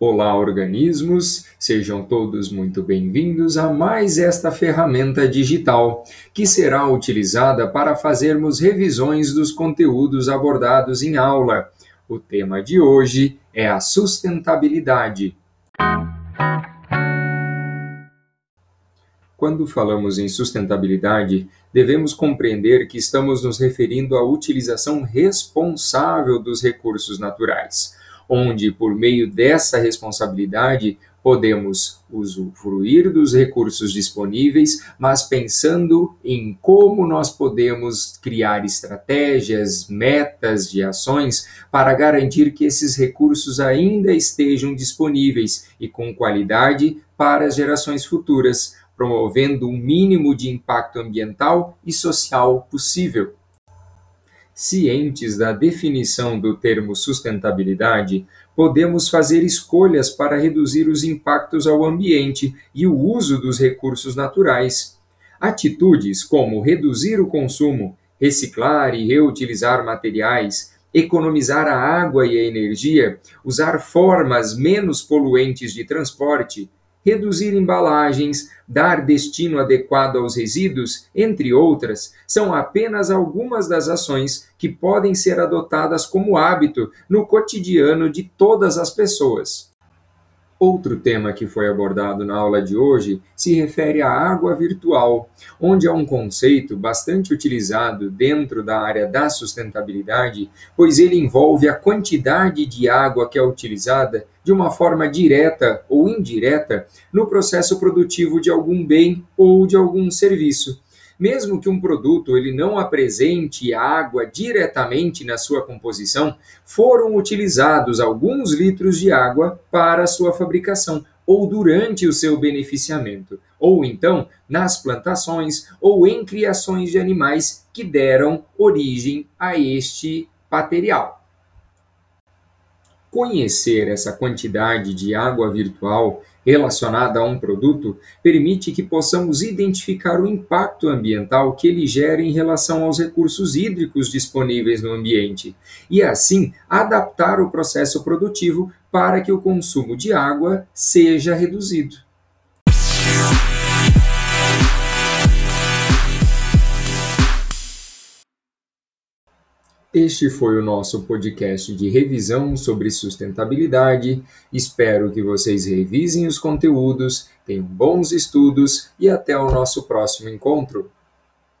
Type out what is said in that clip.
Olá, organismos! Sejam todos muito bem-vindos a mais esta ferramenta digital, que será utilizada para fazermos revisões dos conteúdos abordados em aula. O tema de hoje é a sustentabilidade. Quando falamos em sustentabilidade, devemos compreender que estamos nos referindo à utilização responsável dos recursos naturais onde, por meio dessa responsabilidade, podemos usufruir dos recursos disponíveis, mas pensando em como nós podemos criar estratégias, metas de ações para garantir que esses recursos ainda estejam disponíveis e com qualidade para as gerações futuras, promovendo o um mínimo de impacto ambiental e social possível. Cientes da definição do termo sustentabilidade, podemos fazer escolhas para reduzir os impactos ao ambiente e o uso dos recursos naturais. Atitudes como reduzir o consumo, reciclar e reutilizar materiais, economizar a água e a energia, usar formas menos poluentes de transporte, reduzir embalagens, dar destino adequado aos resíduos, entre outras, são apenas algumas das ações que podem ser adotadas como hábito no cotidiano de todas as pessoas. Outro tema que foi abordado na aula de hoje se refere à água virtual, onde é um conceito bastante utilizado dentro da área da sustentabilidade, pois ele envolve a quantidade de água que é utilizada de uma forma direta ou indireta no processo produtivo de algum bem ou de algum serviço mesmo que um produto ele não apresente água diretamente na sua composição, foram utilizados alguns litros de água para a sua fabricação ou durante o seu beneficiamento, ou então nas plantações ou em criações de animais que deram origem a este material. Conhecer essa quantidade de água virtual relacionada a um produto permite que possamos identificar o impacto ambiental que ele gera em relação aos recursos hídricos disponíveis no ambiente e, assim, adaptar o processo produtivo para que o consumo de água seja reduzido. Este foi o nosso podcast de revisão sobre sustentabilidade. Espero que vocês revisem os conteúdos, tenham bons estudos e até o nosso próximo encontro.